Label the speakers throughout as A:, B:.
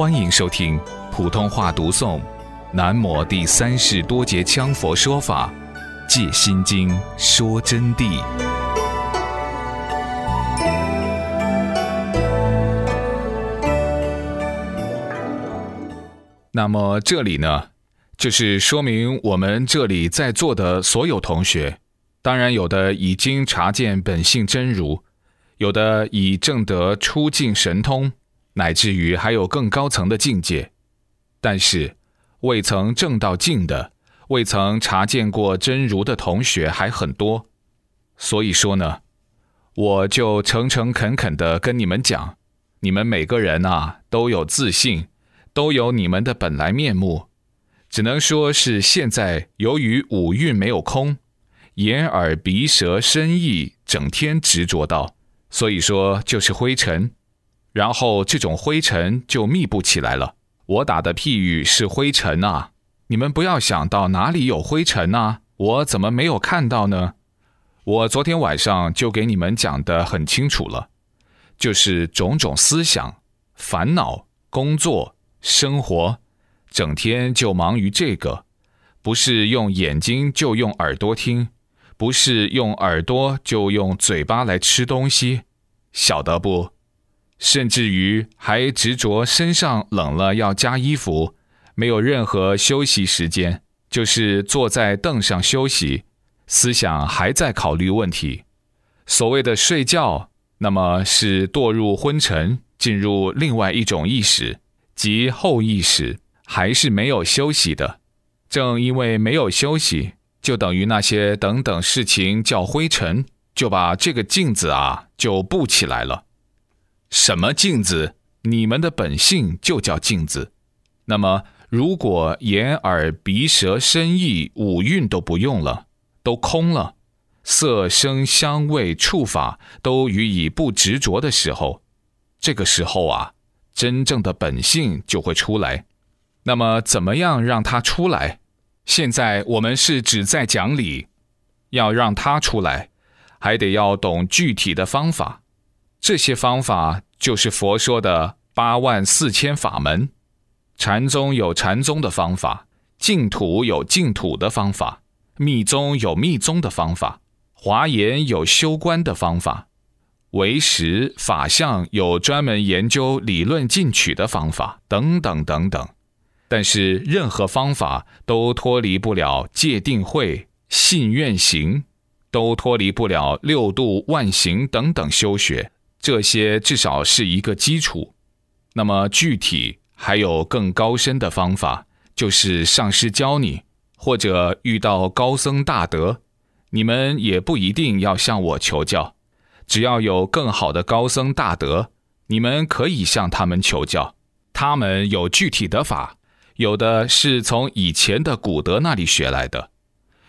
A: 欢迎收听普通话读诵《南摩第三世多杰羌佛说法·借心经》说真谛。那么这里呢，就是说明我们这里在座的所有同学，当然有的已经察见本性真如，有的已证得出境神通。乃至于还有更高层的境界，但是未曾证到境的、未曾察见过真如的同学还很多。所以说呢，我就诚诚恳恳的跟你们讲，你们每个人啊都有自信，都有你们的本来面目，只能说是现在由于五蕴没有空，眼耳鼻舌身意整天执着到，所以说就是灰尘。然后这种灰尘就密布起来了。我打的譬喻是灰尘啊，你们不要想到哪里有灰尘啊，我怎么没有看到呢？我昨天晚上就给你们讲的很清楚了，就是种种思想、烦恼、工作、生活，整天就忙于这个，不是用眼睛就用耳朵听，不是用耳朵就用嘴巴来吃东西，晓得不？甚至于还执着身上冷了要加衣服，没有任何休息时间，就是坐在凳上休息，思想还在考虑问题。所谓的睡觉，那么是堕入昏沉，进入另外一种意识，即后意识，还是没有休息的。正因为没有休息，就等于那些等等事情叫灰尘，就把这个镜子啊就布起来了。什么镜子？你们的本性就叫镜子。那么，如果眼耳鼻舌身意五蕴都不用了，都空了，色声香味触法都予以不执着的时候，这个时候啊，真正的本性就会出来。那么，怎么样让它出来？现在我们是只在讲理，要让它出来，还得要懂具体的方法。这些方法就是佛说的八万四千法门，禅宗有禅宗的方法，净土有净土的方法，密宗有密宗的方法，华严有修观的方法，唯识法相有专门研究理论进取的方法，等等等等。但是任何方法都脱离不了戒定慧、信愿行，都脱离不了六度万行等等修学。这些至少是一个基础，那么具体还有更高深的方法，就是上师教你，或者遇到高僧大德，你们也不一定要向我求教，只要有更好的高僧大德，你们可以向他们求教，他们有具体的法，有的是从以前的古德那里学来的，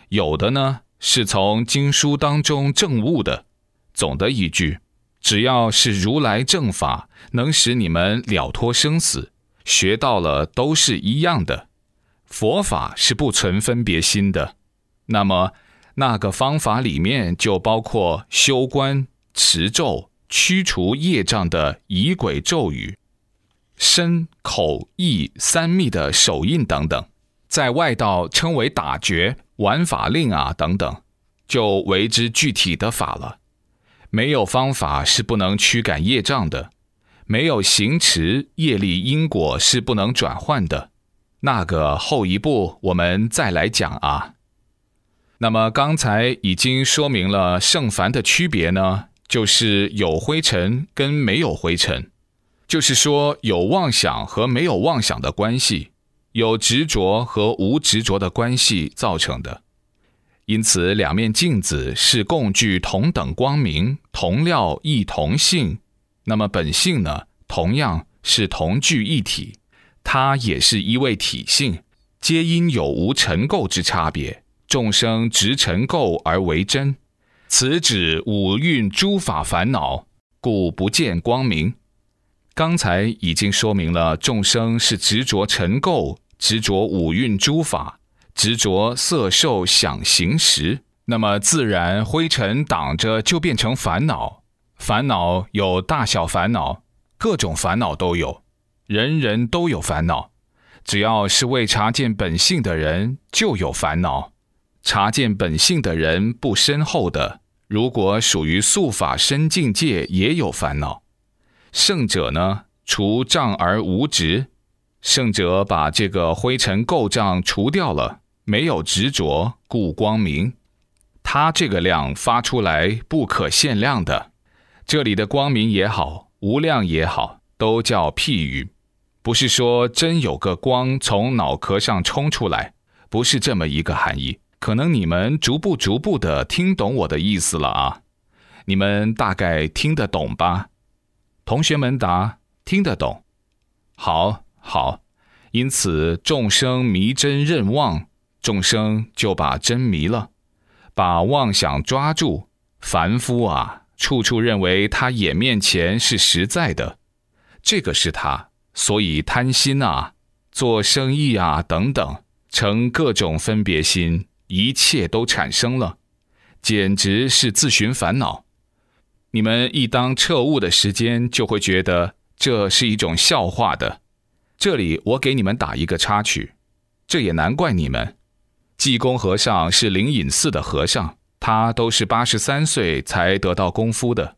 A: 有的呢是从经书当中证悟的。总的一句。只要是如来正法，能使你们了脱生死，学到了都是一样的。佛法是不存分别心的。那么那个方法里面就包括修观、持咒、驱除业障的仪轨咒语、身口意三密的手印等等，在外道称为打诀、玩法令啊等等，就为之具体的法了。没有方法是不能驱赶业障的，没有行持业力因果是不能转换的。那个后一步我们再来讲啊。那么刚才已经说明了圣凡的区别呢，就是有灰尘跟没有灰尘，就是说有妄想和没有妄想的关系，有执着和无执着的关系造成的。因此，两面镜子是共具同等光明、同料亦同性。那么本性呢？同样是同具一体，它也是一位体性，皆因有无尘垢之差别。众生执尘垢而为真，此指五蕴诸法烦恼，故不见光明。刚才已经说明了，众生是执着尘垢，执着五蕴诸法。执着色受想行识，那么自然灰尘挡着就变成烦恼。烦恼有大小烦恼，各种烦恼都有。人人都有烦恼。只要是未察见本性的人，就有烦恼；察见本性的人不深厚的，如果属于素法深境界，也有烦恼。圣者呢，除障而无执。圣者把这个灰尘垢障除掉了，没有执着，故光明。他这个量发出来不可限量的。这里的光明也好，无量也好，都叫譬喻。不是说真有个光从脑壳上冲出来，不是这么一个含义。可能你们逐步逐步的听懂我的意思了啊，你们大概听得懂吧？同学们答：听得懂。好，好。因此众生迷真认妄，众生就把真迷了，把妄想抓住。凡夫啊，处处认为他眼面前是实在的，这个是他。所以贪心啊，做生意啊等等，成各种分别心，一切都产生了，简直是自寻烦恼。你们一当彻悟的时间，就会觉得这是一种笑话的。这里我给你们打一个插曲，这也难怪你们。济公和尚是灵隐寺的和尚，他都是八十三岁才得到功夫的，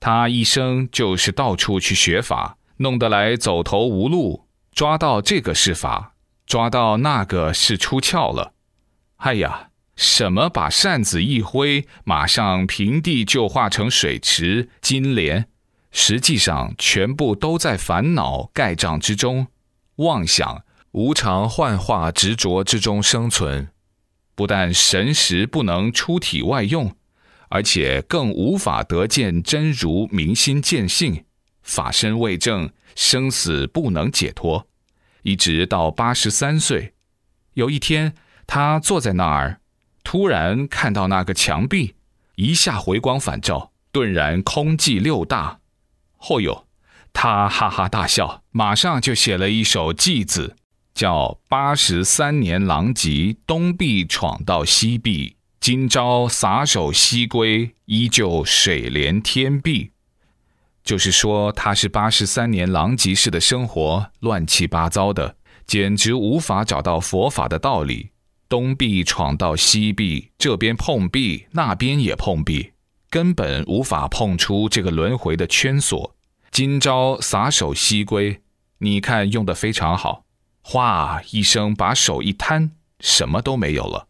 A: 他一生就是到处去学法。弄得来走投无路，抓到这个是法，抓到那个是出窍了。哎呀，什么把扇子一挥，马上平地就化成水池、金莲，实际上全部都在烦恼盖障之中，妄想、无常、幻化、执着之中生存。不但神识不能出体外用，而且更无法得见真如明心见性。法身未正，生死不能解脱，一直到八十三岁。有一天，他坐在那儿，突然看到那个墙壁，一下回光返照，顿然空寂六大。后有，他哈哈大笑，马上就写了一首偈子，叫“八十三年狼藉，东壁闯到西壁，今朝撒手西归，依旧水连天碧。”就是说，他是八十三年狼藉式的生活，乱七八糟的，简直无法找到佛法的道理。东壁闯到西壁，这边碰壁，那边也碰壁，根本无法碰出这个轮回的圈锁。今朝撒手西归，你看用的非常好，哗一声把手一摊，什么都没有了。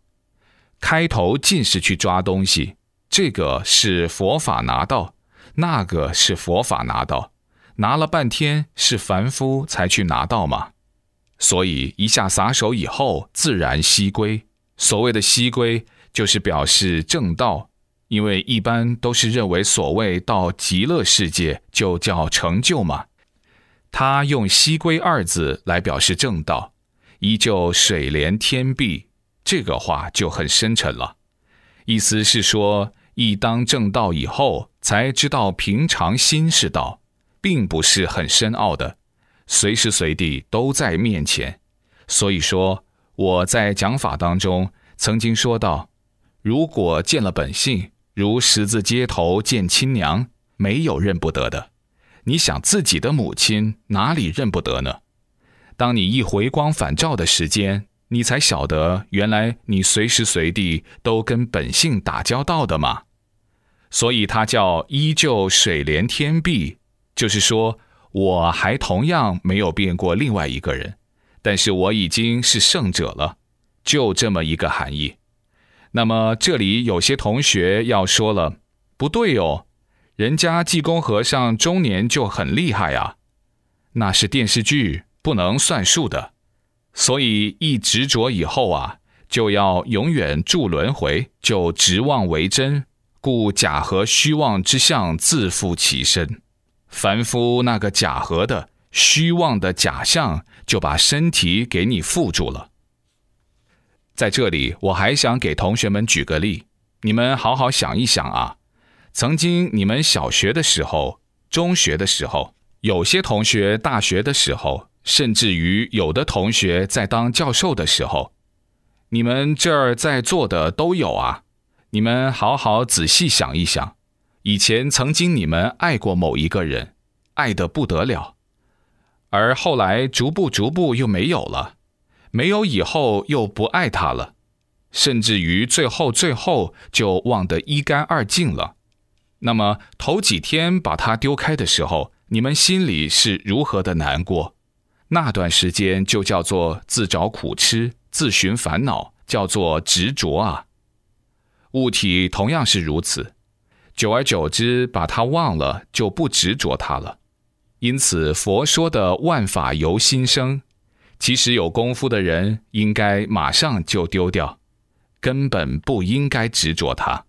A: 开头尽是去抓东西，这个是佛法拿到。那个是佛法拿到，拿了半天是凡夫才去拿到嘛，所以一下撒手以后，自然西归。所谓的西归，就是表示正道，因为一般都是认为所谓到极乐世界就叫成就嘛。他用西归二字来表示正道，依旧水连天碧，这个话就很深沉了，意思是说。一当正道以后，才知道平常心是道，并不是很深奥的，随时随地都在面前。所以说我在讲法当中曾经说到，如果见了本性，如十字街头见亲娘，没有认不得的。你想自己的母亲哪里认不得呢？当你一回光返照的时间，你才晓得原来你随时随地都跟本性打交道的嘛。所以它叫依旧水连天碧，就是说我还同样没有变过另外一个人，但是我已经是圣者了，就这么一个含义。那么这里有些同学要说了，不对哦，人家济公和尚中年就很厉害啊，那是电视剧，不能算数的。所以一执着以后啊，就要永远住轮回，就执妄为真。故假和虚妄之相自负其身，凡夫那个假和的虚妄的假象，就把身体给你缚住了。在这里，我还想给同学们举个例，你们好好想一想啊。曾经你们小学的时候、中学的时候，有些同学大学的时候，甚至于有的同学在当教授的时候，你们这儿在座的都有啊。你们好好仔细想一想，以前曾经你们爱过某一个人，爱得不得了，而后来逐步逐步又没有了，没有以后又不爱他了，甚至于最后最后就忘得一干二净了。那么头几天把它丢开的时候，你们心里是如何的难过？那段时间就叫做自找苦吃、自寻烦恼，叫做执着啊。物体同样是如此，久而久之把它忘了，就不执着它了。因此，佛说的万法由心生，其实有功夫的人应该马上就丢掉，根本不应该执着它。